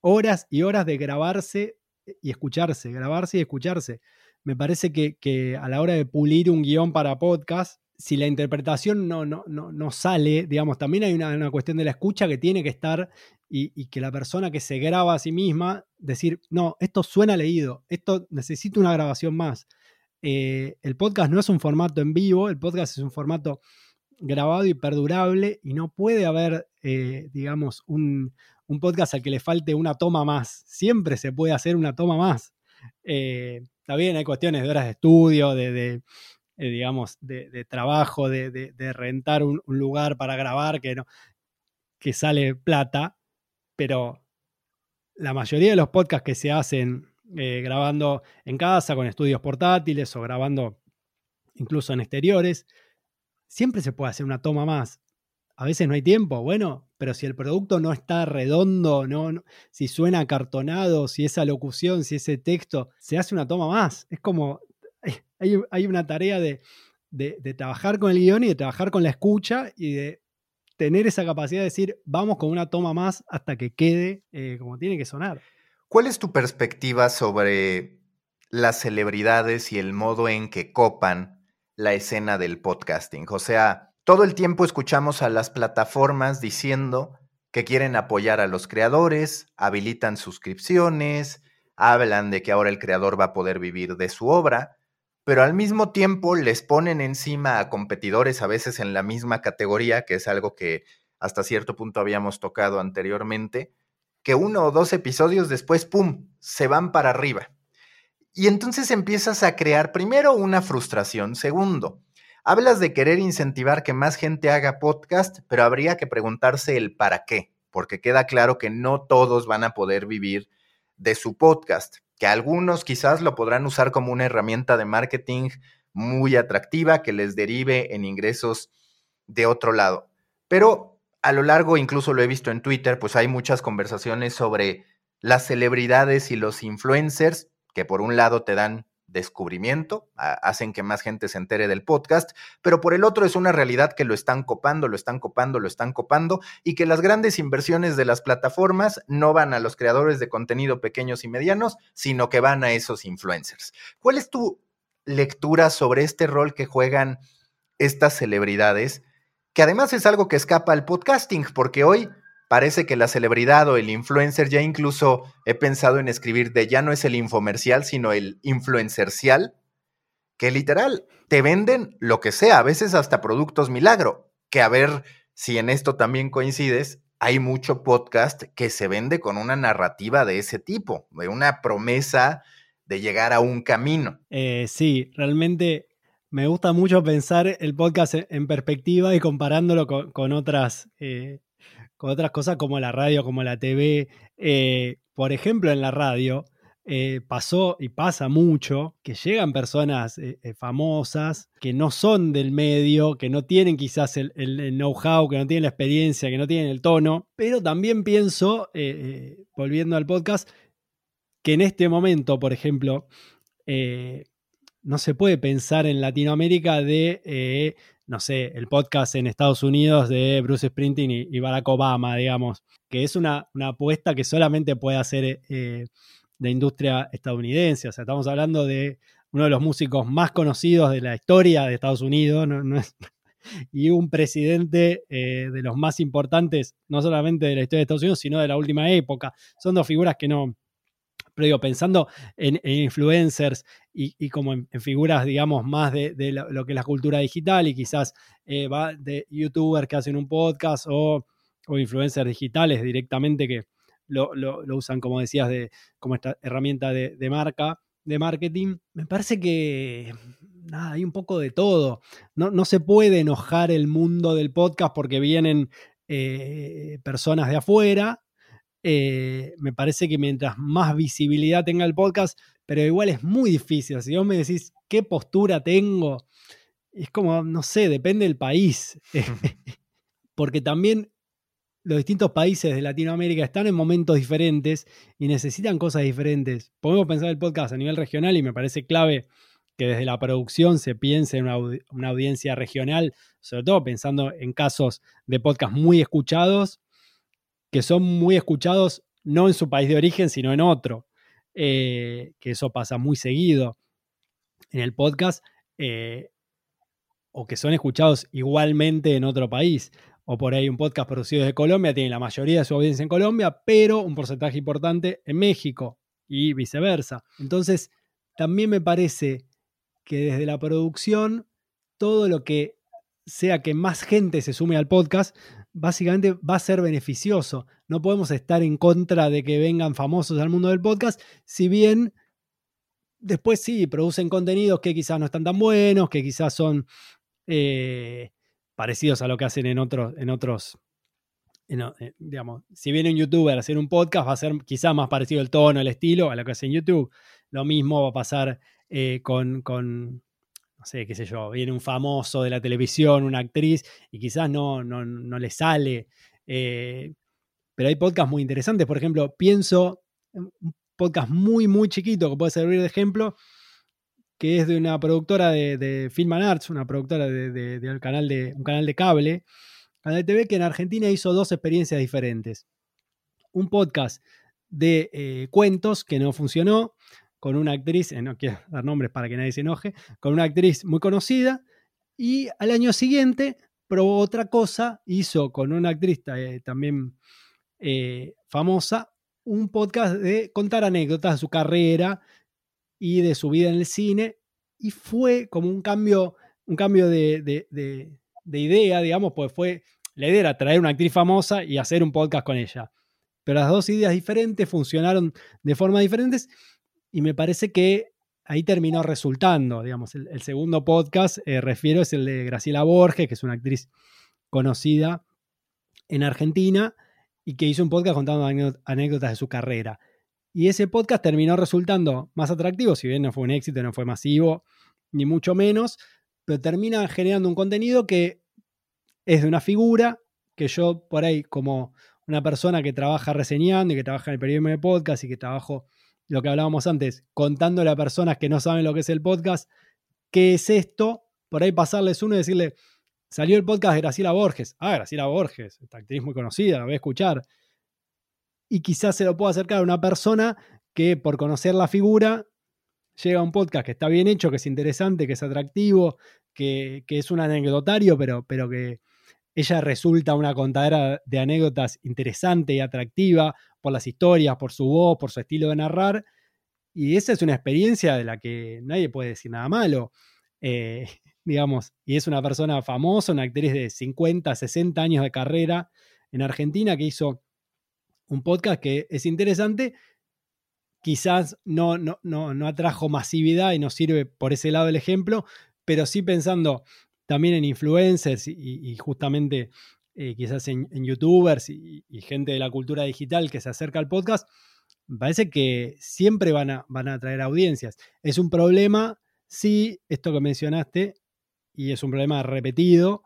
Speaker 1: horas y horas de grabarse y escucharse, grabarse y escucharse. Me parece que, a la hora de pulir un guion para podcast, si la interpretación no, no, no, sale, digamos, también hay una, cuestión de la escucha que tiene que estar y, que la persona que se graba a sí misma, decir, no, esto suena leído, esto necesita una grabación más. Eh, el podcast no es un formato en vivo, el podcast es un formato grabado y perdurable y no puede haber, eh, digamos, un, podcast al que le falte una toma más. Siempre se puede hacer una toma más. Eh, está bien, hay cuestiones de horas de estudio, de, eh, digamos, de, trabajo, de, rentar un, lugar para grabar que, no, que sale plata, pero la mayoría de los podcasts que se hacen grabando en casa con estudios portátiles o grabando incluso en exteriores, siempre se puede hacer una toma más. A veces no hay tiempo, bueno, pero si el producto no está redondo, no, si suena acartonado, si esa locución, si ese texto, se hace una toma más. Es como, hay, una tarea de, trabajar con el guion y de trabajar con la escucha y de tener esa capacidad de decir, vamos con una toma más hasta que quede eh, como tiene que sonar.
Speaker 2: ¿Cuál es tu perspectiva sobre las celebridades y el modo en que copan la escena del podcasting. O sea, todo el tiempo escuchamos a las plataformas diciendo que quieren apoyar a los creadores, habilitan suscripciones, hablan de que ahora el creador va a poder vivir de su obra, pero al mismo tiempo les ponen encima a competidores a veces en la misma categoría, que es algo que hasta cierto punto habíamos tocado anteriormente, que uno o dos episodios después, ¡pum!, se van para arriba. Y entonces empiezas a crear primero una frustración, segundo, hablas de querer incentivar que más gente haga podcast, pero habría que preguntarse el para qué, porque queda claro que no todos van a poder vivir de su podcast, que algunos quizás lo podrán usar como una herramienta de marketing muy atractiva que les derive en ingresos de otro lado. Pero a lo largo, incluso lo he visto en Twitter, pues hay muchas conversaciones sobre las celebridades y los influencers, que por un lado te dan descubrimiento, hacen que más gente se entere del podcast, pero por el otro es una realidad que lo están copando, lo están copando, lo están copando y que las grandes inversiones de las plataformas no van a los creadores de contenido pequeños y medianos, sino que van a esos influencers. ¿Cuál es tu lectura sobre este rol que juegan estas celebridades? Que además es algo que escapa al podcasting, porque hoy parece que la celebridad o el influencer, ya incluso he pensado en escribir de ya no es el infomercial, sino el influencercial, que literal te venden lo que sea, a veces hasta productos milagro, que a ver si en esto también coincides, hay mucho podcast que se vende con una narrativa de ese tipo, de una promesa de llegar a un camino.
Speaker 1: Eh, sí, realmente me gusta mucho pensar el podcast en perspectiva y comparándolo con, otras eh, con otras cosas como la radio, como la TV. Eh, por ejemplo, en la radio eh, pasó y pasa mucho que llegan personas eh, famosas que no son del medio, que no tienen quizás el, know-how, que no tienen la experiencia, que no tienen el tono, pero también pienso, volviendo al podcast, que en este momento, por ejemplo, no se puede pensar en Latinoamérica de no sé, el podcast en Estados Unidos de Bruce Springsteen y, Barack Obama, digamos, que es una, apuesta que solamente puede hacer eh, la industria estadounidense. O sea, estamos hablando de uno de los músicos más conocidos de la historia de Estados Unidos, [LAUGHS] y un presidente eh, de los más importantes, no solamente de la historia de Estados Unidos, sino de la última época. Son dos figuras que no, pero digo, pensando en, influencers y, como en, figuras, digamos, más de, lo, que es la cultura digital y quizás eh, va de youtubers que hacen un podcast o, influencers digitales directamente que lo, usan, como decías, de, como esta herramienta de, marca, de marketing, me parece que hay un poco de todo. No, no se puede enojar el mundo del podcast porque vienen eh, personas de afuera eh, me parece que mientras más visibilidad tenga el podcast, pero igual es muy difícil. Si vos me decís qué postura tengo, es como, no sé, depende del país. [LAUGHS] [LAUGHS] Porque también los distintos países de Latinoamérica están en momentos diferentes y necesitan cosas diferentes. Podemos pensar el podcast a nivel regional y me parece clave que desde la producción se piense en una, una audiencia regional, sobre todo pensando en casos de podcast muy escuchados que son muy escuchados no en su país de origen, sino en otro, eh, que eso pasa muy seguido en el podcast, eh, o que son escuchados igualmente en otro país. O por ahí un podcast producido desde Colombia tiene la mayoría de su audiencia en Colombia, pero un porcentaje importante en México y viceversa. Entonces, también me parece que desde la producción, todo lo que sea que más gente se sume al podcast, básicamente va a ser beneficioso. No podemos estar en contra de que vengan famosos al mundo del podcast, si bien después sí producen contenidos que quizás no están tan buenos, que quizás son eh, parecidos a lo que hacen en otros, en otros eh, digamos, si viene un youtuber a hacer un podcast, va a ser quizás más parecido el tono, el estilo a lo que hace en YouTube. Lo mismo va a pasar eh, con, con no sé, qué sé yo, viene un famoso de la televisión, una actriz, y quizás no, no, le sale. Eh, pero hay podcasts muy interesantes. Por ejemplo, pienso en un podcast muy, muy chiquito que puede servir de ejemplo, que es de una productora de, Film and Arts, una productora de, canal de, un canal de cable, canal de TV, que en Argentina hizo dos experiencias diferentes. Un podcast de eh, cuentos que no funcionó, con una actriz, eh, no quiero dar nombres para que nadie se enoje, con una actriz muy conocida y al año siguiente probó otra cosa, hizo con una actriz eh, también eh, famosa un podcast de contar anécdotas de su carrera y de su vida en el cine y fue como un cambio, un cambio de, idea, digamos, pues fue, la idea era traer una actriz famosa y hacer un podcast con ella. Pero las dos ideas diferentes funcionaron de forma diferentes y me parece que ahí terminó resultando, digamos, el, segundo podcast, eh, refiero, es el de Graciela Borges, que es una actriz conocida en Argentina y que hizo un podcast contando anécdotas de su carrera. Y ese podcast terminó resultando más atractivo, si bien no fue un éxito, no fue masivo, ni mucho menos, pero termina generando un contenido que es de una figura que yo por ahí como una persona que trabaja reseñando y que trabaja en el periodismo de podcast y que trabajo lo que hablábamos antes, contándole a personas que no saben lo que es el podcast, qué es esto, por ahí pasarles uno y decirle, salió el podcast de Graciela Borges. Ah, Graciela Borges, esta actriz muy conocida, la voy a escuchar. Y quizás se lo pueda acercar a una persona que por conocer la figura llega a un podcast que está bien hecho, que es interesante, que es atractivo, que, es un anecdotario, pero, pero que ella resulta una contadera de anécdotas interesante y atractiva por las historias, por su voz, por su estilo de narrar. Y esa es una experiencia de la que nadie puede decir nada malo. Eh, [LAUGHS] digamos, y es una persona famosa, una actriz de 50, 60 años de carrera en Argentina que hizo un podcast que es interesante, quizás no, no, no, atrajo masividad y no sirve por ese lado el ejemplo, pero sí pensando también en influencers y, justamente eh, quizás en, youtubers y, gente de la cultura digital que se acerca al podcast, parece que siempre van a, van a atraer audiencias. Es un problema, sí, esto que mencionaste, y es un problema repetido,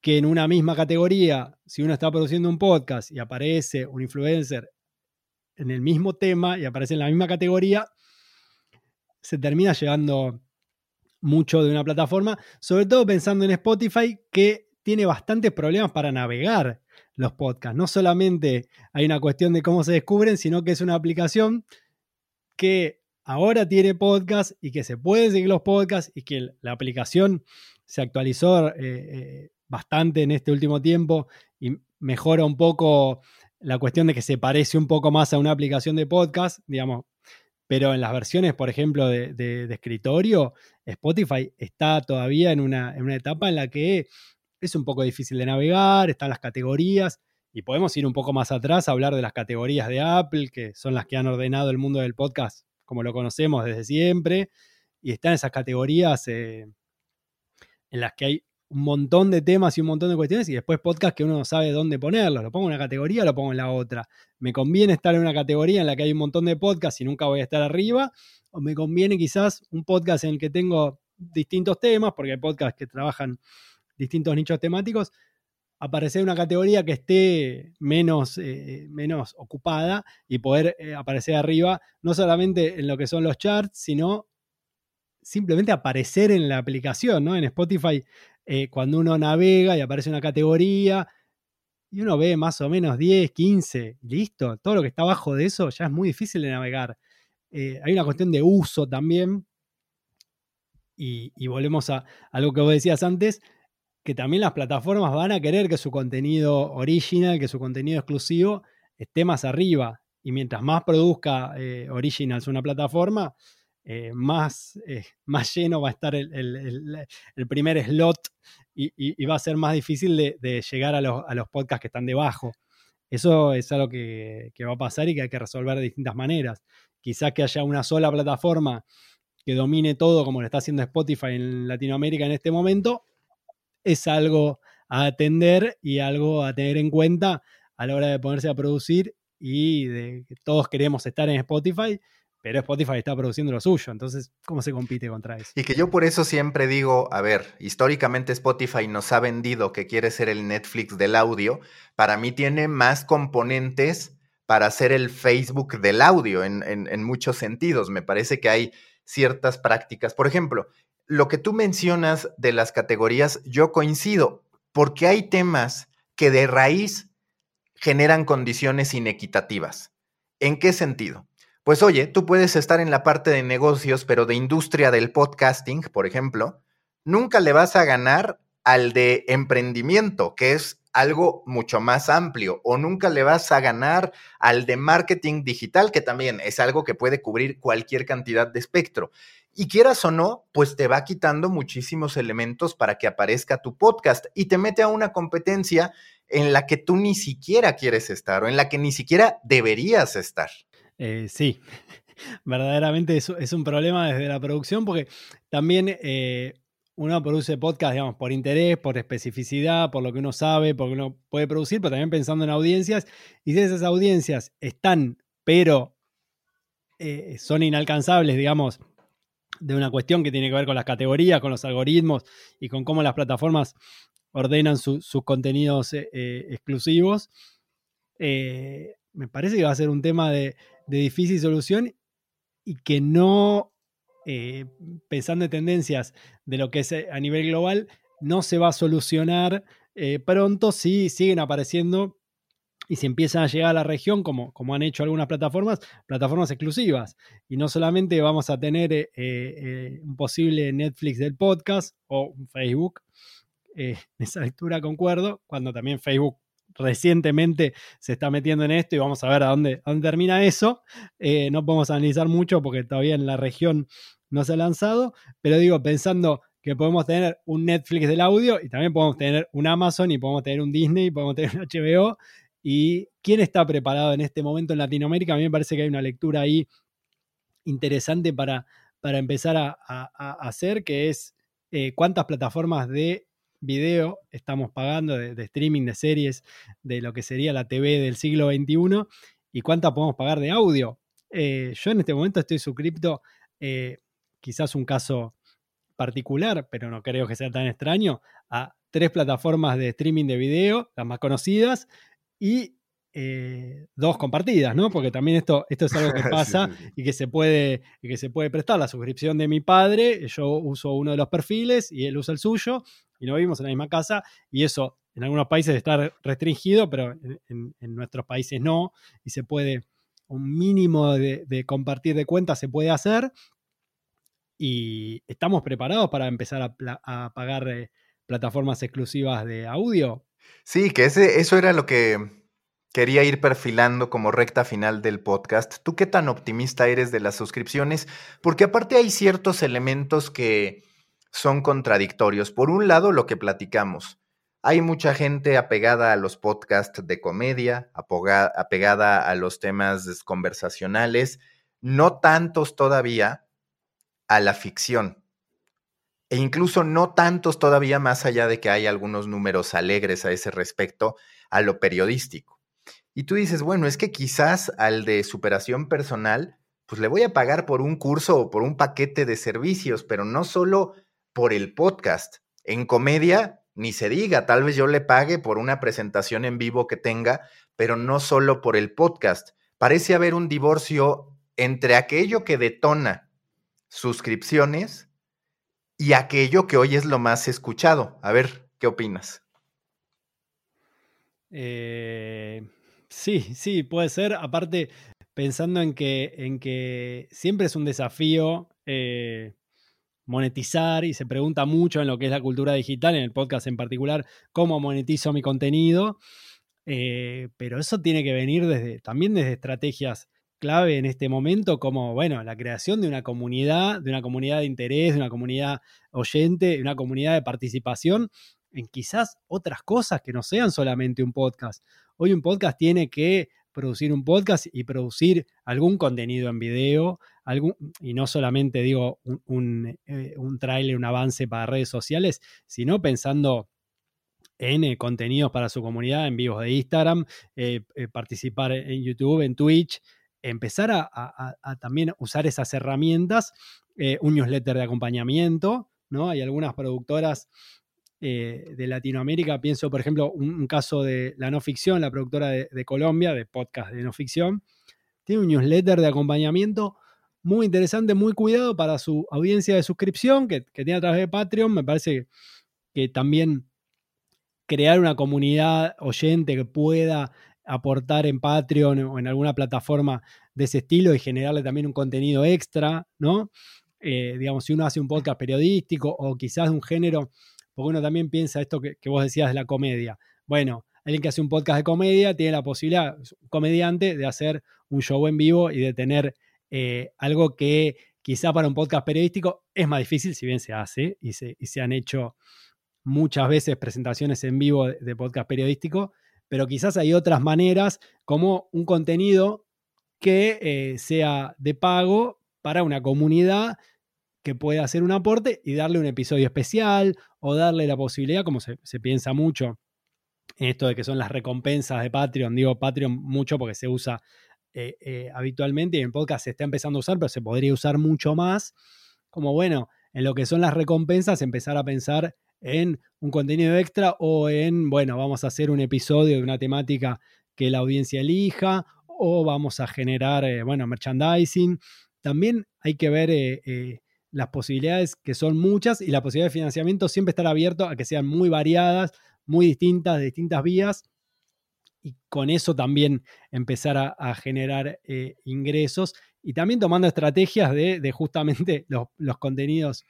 Speaker 1: que en una misma categoría, si uno está produciendo un podcast y aparece un influencer en el mismo tema y aparece en la misma categoría, se termina llegando mucho de una plataforma, sobre todo pensando en Spotify, que tiene bastantes problemas para navegar los podcasts. No solamente hay una cuestión de cómo se descubren, sino que es una aplicación que ahora tiene podcast y que se pueden seguir los podcasts y que la aplicación se actualizó eh, eh, bastante en este último tiempo y mejora un poco la cuestión de que se parece un poco más a una aplicación de podcast, digamos, pero en las versiones, por ejemplo, de, escritorio, Spotify está todavía en una, en una, etapa en la que es un poco difícil de navegar, están las categorías, y podemos ir un poco más atrás a hablar de las categorías de Apple, que son las que han ordenado el mundo del podcast como lo conocemos desde siempre, y están esas categorías eh, en las que hay un montón de temas y un montón de cuestiones y después podcast que uno no sabe dónde ponerlos. Lo pongo en una categoría o lo pongo en la otra. ¿Me conviene estar en una categoría en la que hay un montón de podcasts y nunca voy a estar arriba? ¿O me conviene quizás un podcast en el que tengo distintos temas, porque hay podcasts que trabajan distintos nichos temáticos, aparecer en una categoría que esté menos, eh, menos ocupada y poder eh, aparecer arriba, no solamente en lo que son los charts, sino simplemente aparecer en la aplicación, ¿no? En Spotify, eh, cuando uno navega y aparece una categoría y uno ve más o menos 10, 15, listo, todo lo que está abajo de eso ya es muy difícil de navegar. Eh, hay una cuestión de uso también. Y, volvemos a, a lo que vos decías antes, que también las plataformas van a querer que su contenido original, que su contenido exclusivo esté más arriba. Y mientras más produzca eh, Originals una plataforma, eh, más, eh, [LAUGHS] más lleno va a estar el, primer slot y, va a ser más difícil de, llegar a los, podcasts que están debajo. Eso es algo que, va a pasar y que hay que resolver de distintas maneras. Quizás que haya una sola plataforma que domine todo como lo está haciendo Spotify en Latinoamérica en este momento, es algo a atender y algo a tener en cuenta a la hora de ponerse a producir y de que todos queremos estar en Spotify pero Spotify está produciendo lo suyo, entonces, ¿cómo se compite contra eso?
Speaker 2: Y que yo por eso siempre digo, a ver, históricamente Spotify nos ha vendido que quiere ser el Netflix del audio, para mí tiene más componentes para ser el Facebook del audio en, en muchos sentidos, me parece que hay ciertas prácticas, por ejemplo, lo que tú mencionas de las categorías, yo coincido, porque hay temas que de raíz generan condiciones inequitativas. ¿En qué sentido? Pues oye, tú puedes estar en la parte de negocios, pero de industria del podcasting, por ejemplo, nunca le vas a ganar al de emprendimiento, que es algo mucho más amplio, o nunca le vas a ganar al de marketing digital, que también es algo que puede cubrir cualquier cantidad de espectro. y quieras o no, pues te va quitando muchísimos elementos para que aparezca tu podcast y te mete a una competencia en la que tú ni siquiera quieres estar o en la que ni siquiera deberías estar.
Speaker 1: Eh, sí, [LAUGHS] verdaderamente es, es, un problema desde la producción porque también eh, uno produce podcast, digamos, por interés, por especificidad, por lo que uno sabe, porque uno puede producir, pero también pensando en audiencias. Y si esas audiencias están, pero eh, son inalcanzables, digamos, de una cuestión que tiene que ver con las categorías, con los algoritmos y con cómo las plataformas ordenan sus contenidos exclusivos, me parece que va a ser un tema de, de difícil solución y que no eh, pensando en tendencias de lo que es eh, a nivel global, no se va a solucionar eh, pronto si siguen apareciendo y si empiezan a llegar a la región, como, como han hecho algunas plataformas, plataformas exclusivas. Y no solamente vamos a tener un posible Netflix del podcast o un Facebook, [LAUGHS] en esa lectura concuerdo, cuando también Facebook recientemente se está metiendo en esto y vamos a ver a dónde, termina eso. Eh, no podemos analizar mucho porque todavía en la región no se ha lanzado, pero digo, pensando que podemos tener un Netflix del audio y también podemos tener un Amazon y podemos tener un Disney, podemos tener [LAUGHS] un HBO. ¿Y quién está preparado en este momento en Latinoamérica? A mí me parece que hay una lectura ahí interesante para, para empezar a, hacer, que es eh, cuántas plataformas de video estamos pagando de, streaming, de series, de lo que sería la TV del siglo XXI y cuánta podemos pagar de audio. Eh, yo en este momento estoy suscripto, eh, quizás un caso particular, pero no creo que sea tan extraño, a tres plataformas de streaming de video, las más conocidas, y eh, dos compartidas, ¿no? Porque también esto, esto es algo que [LAUGHS] pasa y que se, puede, y que se puede prestar. La suscripción de mi padre, yo uso uno de los perfiles y él usa el suyo, y no vivimos en la misma casa, y eso en algunos países está restringido, pero en, nuestros países no, y se puede, un mínimo de, compartir de cuentas se puede hacer, y estamos preparados para empezar a, pagar eh, plataformas exclusivas de audio.
Speaker 2: Sí, que eso era lo que quería ir perfilando como recta final del podcast. ¿Tú qué tan optimista eres de las suscripciones? Porque aparte hay ciertos elementos que son contradictorios. Por un lado, lo que platicamos. Hay mucha gente apegada a los podcasts de comedia, apegada a los temas conversacionales, no tantos todavía a la ficción. E incluso no tantos todavía más allá de que hay algunos números alegres a ese respecto, a lo periodístico. Y tú dices, bueno, es que quizás al de superación personal, pues le voy a pagar por un curso o por un paquete de servicios, pero no solo por el podcast. En comedia, ni se diga, tal vez yo le pague por una presentación en vivo que tenga, pero no solo por el podcast. Parece haber un divorcio entre aquello que detona suscripciones y aquello que hoy es lo más escuchado. A ver, ¿qué opinas?
Speaker 1: Eh, sí, sí, puede ser. Aparte, pensando en que, en que siempre es un desafío eh, monetizar y se pregunta mucho en lo que es la cultura digital, en el podcast en particular, cómo monetizo mi contenido. Eh, pero eso tiene que venir desde, también desde estrategias clave en este momento, como, bueno, la creación de una comunidad, de una comunidad de interés, de una comunidad oyente, de una comunidad de participación en quizás otras cosas que no sean solamente un podcast. Hoy un podcast tiene que producir un podcast y producir algún contenido en video, algún, y no solamente digo un, un, eh, trailer, un avance para redes sociales, sino pensando en eh, contenidos para su comunidad, en vivos de Instagram, eh, participar en YouTube, en Twitch, empezar a, también usar esas herramientas, un newsletter de acompañamiento, ¿no? Hay algunas productoras eh, de Latinoamérica. Pienso, por ejemplo, un, caso de la no ficción, la productora de, Colombia, de podcast de no ficción. Tiene un newsletter de acompañamiento muy interesante, muy cuidado para su audiencia de suscripción que, tiene a través de Patreon. Me parece que también crear una comunidad oyente que pueda aportar en Patreon o en alguna plataforma de ese estilo y generarle también un contenido extra, ¿no? Eh, digamos, si uno hace un podcast periodístico o quizás de un género porque uno también piensa esto que, vos decías de la comedia. Bueno, alguien que hace un podcast de comedia tiene la posibilidad, comediante, de hacer un show en vivo y de tener eh, algo que quizá para un podcast periodístico es más difícil, si bien se hace y se, han hecho muchas veces presentaciones en vivo de, podcast periodístico, pero quizás hay otras maneras como un contenido que eh, sea de pago para una comunidad que pueda hacer un aporte y darle un episodio especial o darle la posibilidad, como se, piensa mucho en esto de que son las recompensas de Patreon. Digo Patreon mucho porque se usa eh, eh, habitualmente y en podcast se está empezando a usar, pero se podría usar mucho más. Como bueno, en lo que son las recompensas, empezar a pensar en un contenido extra o en, bueno, vamos a hacer un episodio de una temática que la audiencia elija o vamos a generar, eh, bueno, merchandising. También hay que ver las posibilidades que son muchas y la posibilidad de financiamiento siempre estar abierto a que sean muy variadas, muy distintas, de distintas vías y con eso también empezar a, generar eh, ingresos y también tomando estrategias de, justamente [LAUGHS] los, contenidos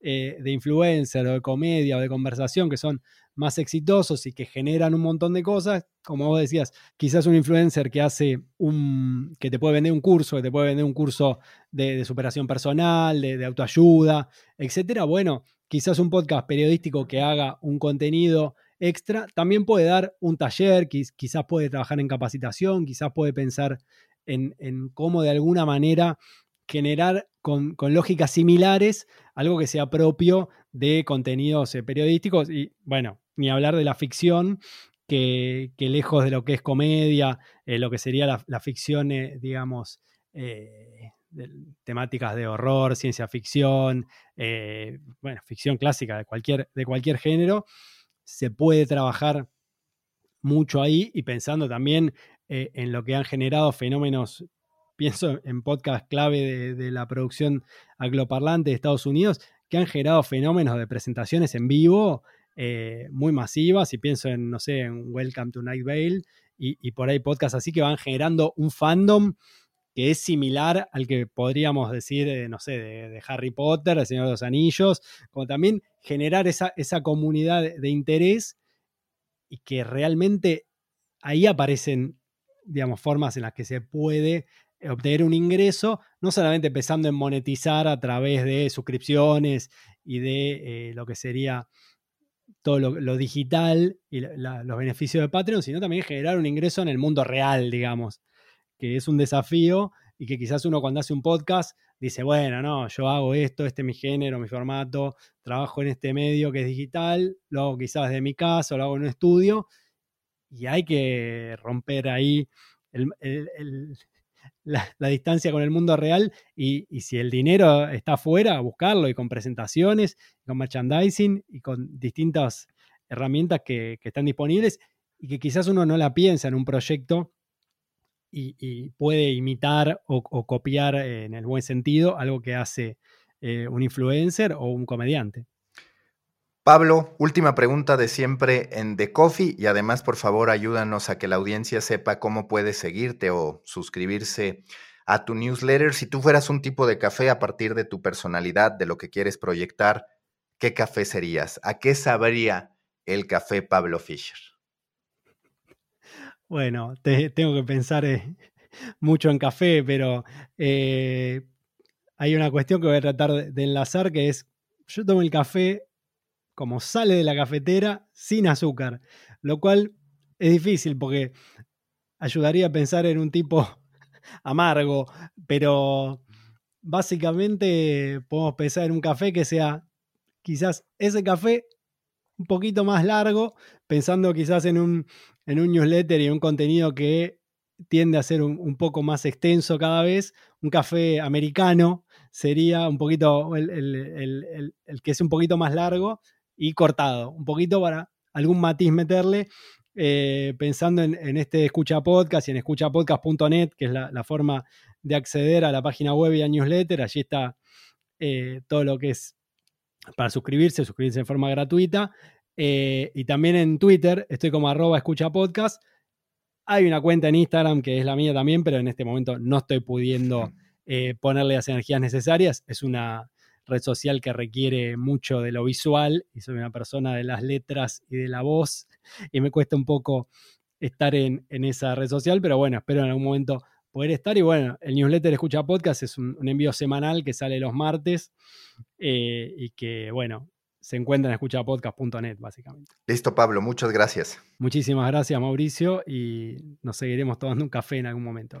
Speaker 1: eh, de influencer o de comedia o de conversación que son más exitosos y que generan un montón de cosas. Como vos decías, quizás un influencer que hace un. que te puede vender un curso, que te puede vender un curso de, superación personal, de, autoayuda, etcétera. Bueno, quizás un podcast periodístico que haga un contenido extra. También puede dar un taller, quizás puede trabajar en capacitación, quizás puede pensar en, cómo de alguna manera generar con, lógicas similares algo que sea propio de contenidos eh, periodísticos y bueno, ni hablar de la ficción, que, lejos de lo que es comedia, eh, lo que sería la, ficción, eh, digamos, temáticas de horror, ciencia ficción, bueno, ficción clásica de cualquier, de cualquier género, se puede trabajar mucho ahí y pensando también eh, en lo que han generado fenómenos, pienso en podcast clave de, la producción angloparlante de Estados Unidos, que han generado fenómenos de presentaciones en vivo eh, muy masivas, y pienso en, no sé, en Welcome to Night Vale y, por ahí podcasts así que van generando un fandom que es similar al que podríamos decir, eh, no sé, de, Harry Potter, El Señor de los Anillos, como también generar esa, esa comunidad de, interés y que realmente ahí aparecen, digamos, formas en las que se puede obtener un ingreso, no solamente empezando en monetizar a través de suscripciones y de eh, lo que sería todo lo, digital y los beneficios de Patreon, sino también generar un ingreso en el mundo real, digamos que es un desafío y que quizás uno cuando hace un podcast dice, bueno, no, yo hago esto, este es mi género, mi formato, trabajo en este medio que es digital, lo hago quizás de mi casa, lo hago en un estudio, y hay que romper ahí la, distancia con el mundo real y, si el dinero está afuera, buscarlo y con presentaciones, con merchandising y con distintas herramientas que, que están disponibles y que quizás uno no la piensa en un proyecto y, puede imitar o, copiar en el buen sentido algo que hace eh, un influencer o un comediante.
Speaker 2: Pablo, última pregunta de siempre en The Coffee y además por favor ayúdanos a que la audiencia sepa cómo puede seguirte o suscribirse a tu newsletter. Si tú fueras un tipo de café a partir de tu personalidad, de lo que quieres proyectar, ¿qué café serías? ¿A qué sabría el café Pablo Fischer?
Speaker 1: Bueno, tengo que pensar eh, mucho en café, pero eh, hay una cuestión que voy a tratar de, enlazar, que es, yo tomo el café como sale de la cafetera sin azúcar, lo cual es difícil porque ayudaría a pensar en un tipo [LAUGHS] amargo, pero básicamente podemos pensar en un café que sea quizás ese café un poquito más largo, pensando quizás en un, en un newsletter y un contenido que tiende a ser un, poco más extenso cada vez. Un café americano sería un poquito el, que es un poquito más largo y cortado, un poquito para algún matiz meterle. Eh, pensando en, este Escucha Podcast y en escuchapodcast.net, que es la, forma de acceder a la página web y a newsletter. Allí está eh, todo lo que es para suscribirse, suscribirse de forma gratuita. Eh, y también en Twitter estoy como arroba escucha podcast. Hay una cuenta en Instagram que es la mía también, pero en este momento no estoy pudiendo eh, ponerle las energías necesarias. Es una red social que requiere mucho de lo visual y soy una persona de las letras y de la voz [LAUGHS] y me cuesta un poco estar en, esa red social, pero bueno, espero en algún momento poder estar. Y bueno, el newsletter Escucha Podcast es un, envío semanal que sale los martes eh, y que, bueno, se encuentra en escuchapodcast.net, básicamente.
Speaker 2: Listo, Pablo, muchas gracias.
Speaker 1: Muchísimas gracias, Mauricio, y nos seguiremos tomando un café en algún momento.